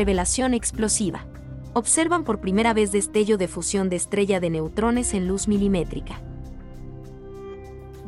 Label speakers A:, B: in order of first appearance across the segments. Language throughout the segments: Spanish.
A: Revelación explosiva. Observan por primera vez destello de fusión de estrella de neutrones en luz milimétrica.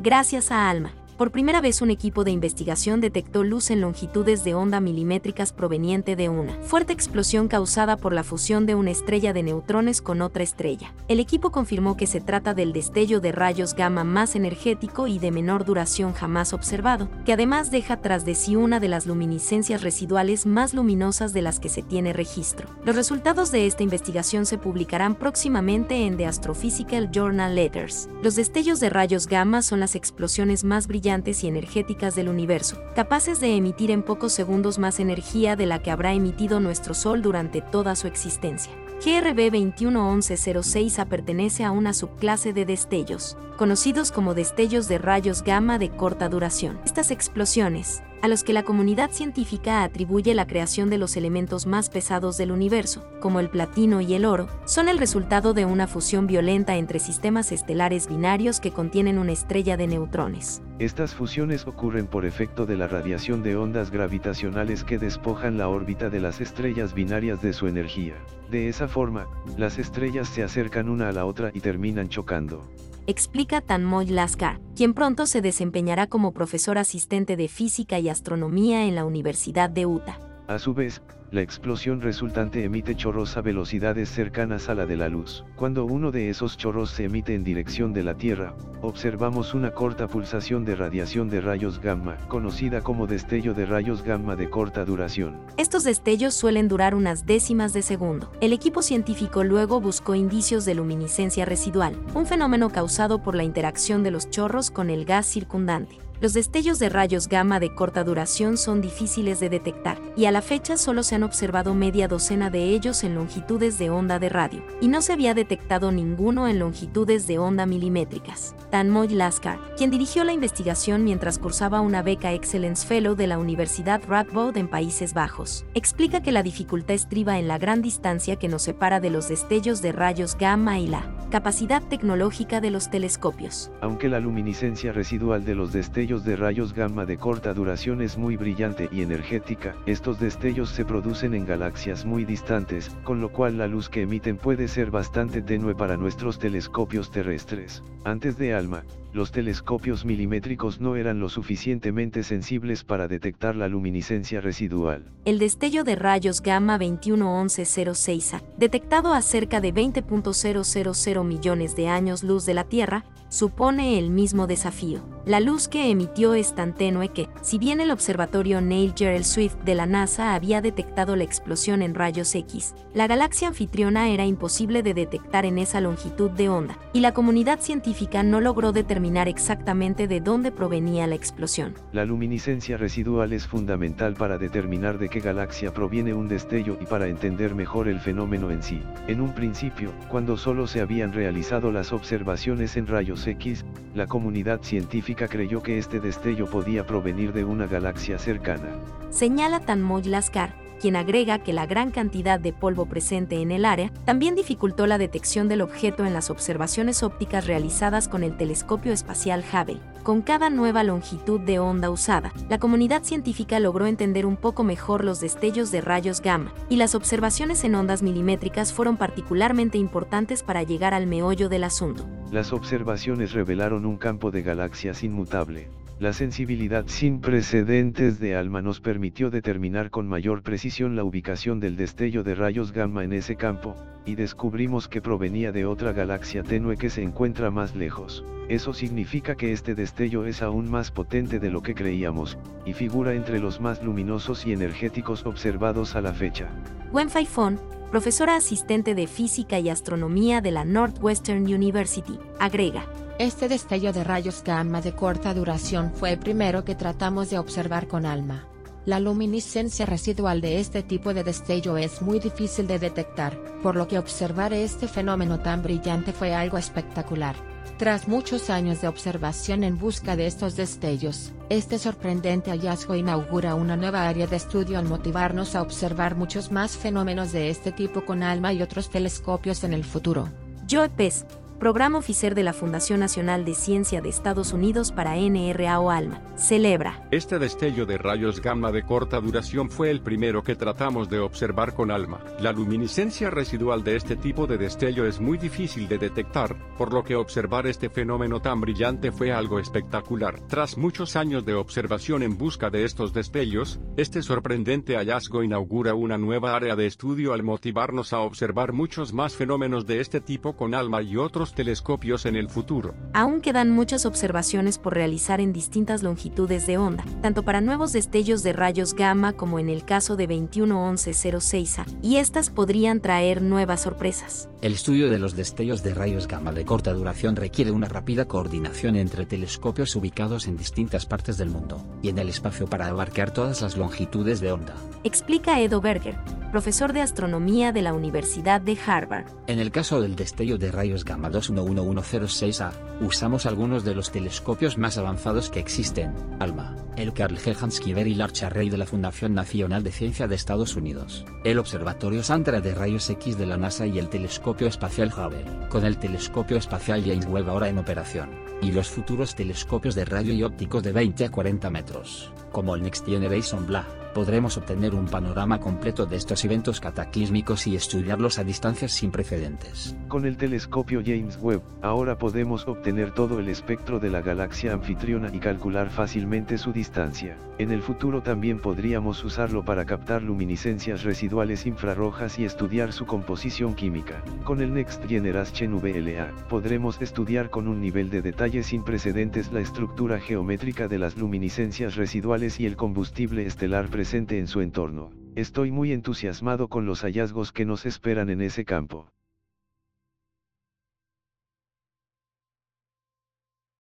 A: Gracias a ALMA. Por primera vez un equipo de investigación detectó luz en longitudes de onda milimétricas proveniente de una fuerte explosión causada por la fusión de una estrella de neutrones con otra estrella. El equipo confirmó que se trata del destello de rayos gamma más energético y de menor duración jamás observado, que además deja tras de sí una de las luminiscencias residuales más luminosas de las que se tiene registro. Los resultados de esta investigación se publicarán próximamente en The Astrophysical Journal Letters. Los destellos de rayos gamma son las explosiones más brillantes y energéticas del universo, capaces de emitir en pocos segundos más energía de la que habrá emitido nuestro Sol durante toda su existencia. GRB 211106A pertenece a una subclase de destellos, conocidos como destellos de rayos gamma de corta duración. Estas explosiones, a los que la comunidad científica atribuye la creación de los elementos más pesados del universo, como el platino y el oro, son el resultado de una fusión violenta entre sistemas estelares binarios que contienen una estrella de neutrones.
B: Estas fusiones ocurren por efecto de la radiación de ondas gravitacionales que despojan la órbita de las estrellas binarias de su energía. De esa forma, las estrellas se acercan una a la otra y terminan chocando
A: explica Tanmoy Laskar, quien pronto se desempeñará como profesor asistente de física y astronomía en la Universidad de Utah.
B: A su vez, la explosión resultante emite chorros a velocidades cercanas a la de la luz. Cuando uno de esos chorros se emite en dirección de la Tierra, observamos una corta pulsación de radiación de rayos gamma, conocida como destello de rayos gamma de corta duración.
A: Estos destellos suelen durar unas décimas de segundo. El equipo científico luego buscó indicios de luminiscencia residual, un fenómeno causado por la interacción de los chorros con el gas circundante. Los destellos de rayos gamma de corta duración son difíciles de detectar, y a la fecha solo se han observado media docena de ellos en longitudes de onda de radio, y no se había detectado ninguno en longitudes de onda milimétricas. Tanmoy Laskar, quien dirigió la investigación mientras cursaba una beca Excellence Fellow de la Universidad Radboud en Países Bajos, explica que la dificultad estriba en la gran distancia que nos separa de los destellos de rayos gamma y la capacidad tecnológica de los telescopios.
B: Aunque la luminiscencia residual de los destellos de rayos gamma de corta duración es muy brillante y energética, estos destellos se producen en galaxias muy distantes, con lo cual la luz que emiten puede ser bastante tenue para nuestros telescopios terrestres. Antes de ALMA, los telescopios milimétricos no eran lo suficientemente sensibles para detectar la luminiscencia residual.
A: El destello de rayos gamma 211106A, detectado a cerca de 20.000 millones de años luz de la Tierra, supone el mismo desafío. La luz que emitió es tan tenue que, si bien el observatorio Neil Gerald Swift de la NASA había detectado la explosión en rayos X, la galaxia anfitriona era imposible de detectar en esa longitud de onda, y la comunidad científica no logró determinar exactamente de dónde provenía la explosión.
B: La luminiscencia residual es fundamental para determinar de qué galaxia proviene un destello y para entender mejor el fenómeno en sí. En un principio, cuando solo se habían realizado las observaciones en rayos X, la comunidad científica creyó que este destello podía provenir de una galaxia cercana.
A: Señala Tanmoy Laskar, quien agrega que la gran cantidad de polvo presente en el área también dificultó la detección del objeto en las observaciones ópticas realizadas con el telescopio espacial Hubble. Con cada nueva longitud de onda usada, la comunidad científica logró entender un poco mejor los destellos de rayos gamma, y las observaciones en ondas milimétricas fueron particularmente importantes para llegar al meollo del asunto.
B: Las observaciones revelaron un campo de galaxias inmutable, la sensibilidad sin precedentes de ALMA nos permitió determinar con mayor precisión la ubicación del destello de rayos gamma en ese campo, y descubrimos que provenía de otra galaxia tenue que se encuentra más lejos. Eso significa que este destello es aún más potente de lo que creíamos, y figura entre los más luminosos y energéticos observados a la fecha.
A: Wen Fai-Fon, profesora asistente de física y astronomía de la Northwestern University, agrega.
C: Este destello de rayos gamma de corta duración fue el primero que tratamos de observar con ALMA. La luminiscencia residual de este tipo de destello es muy difícil de detectar, por lo que observar este fenómeno tan brillante fue algo espectacular. Tras muchos años de observación en busca de estos destellos, este sorprendente hallazgo inaugura una nueva área de estudio al motivarnos a observar muchos más fenómenos de este tipo con ALMA y otros telescopios en el futuro.
A: Joe Pes, Programa Oficer de la Fundación Nacional de Ciencia de Estados Unidos para NRA o ALMA, celebra.
D: Este destello de rayos gamma de corta duración fue el primero que tratamos de observar con ALMA. La luminiscencia residual de este tipo de destello es muy difícil de detectar, por lo que observar este fenómeno tan brillante fue algo espectacular. Tras muchos años de observación en busca de estos destellos, este sorprendente hallazgo inaugura una nueva área de estudio al motivarnos a observar muchos más fenómenos de este tipo con ALMA y otros telescopios en el futuro.
A: Aún quedan muchas observaciones por realizar en distintas longitudes de onda, tanto para nuevos destellos de rayos gamma como en el caso de 211106A, y estas podrían traer nuevas sorpresas.
E: El estudio de los destellos de rayos gamma de corta duración requiere una rápida coordinación entre telescopios ubicados en distintas partes del mundo y en el espacio para abarcar todas las longitudes de onda.
A: Explica Edo Berger, profesor de astronomía de la Universidad de Harvard.
E: En el caso del destello de rayos gamma 211106A, usamos algunos de los telescopios más avanzados que existen, ALMA, el Carl Helhansky Very Large Array de la Fundación Nacional de Ciencia de Estados Unidos, el Observatorio Sandra de Rayos X de la NASA y el Telescopio Espacial Hubble, con el Telescopio Espacial James Webb ahora en operación, y los futuros telescopios de radio y ópticos de 20 a 40 metros, como el Next Generation BLA podremos obtener un panorama completo de estos eventos cataclísmicos y estudiarlos a distancias sin precedentes.
B: Con el telescopio James Webb, ahora podemos obtener todo el espectro de la galaxia anfitriona y calcular fácilmente su distancia. En el futuro también podríamos usarlo para captar luminiscencias residuales infrarrojas y estudiar su composición química. Con el Next Generation VLA, podremos estudiar con un nivel de detalle sin precedentes la estructura geométrica de las luminiscencias residuales y el combustible estelar presente en su entorno. Estoy muy entusiasmado con los hallazgos que nos esperan en ese campo.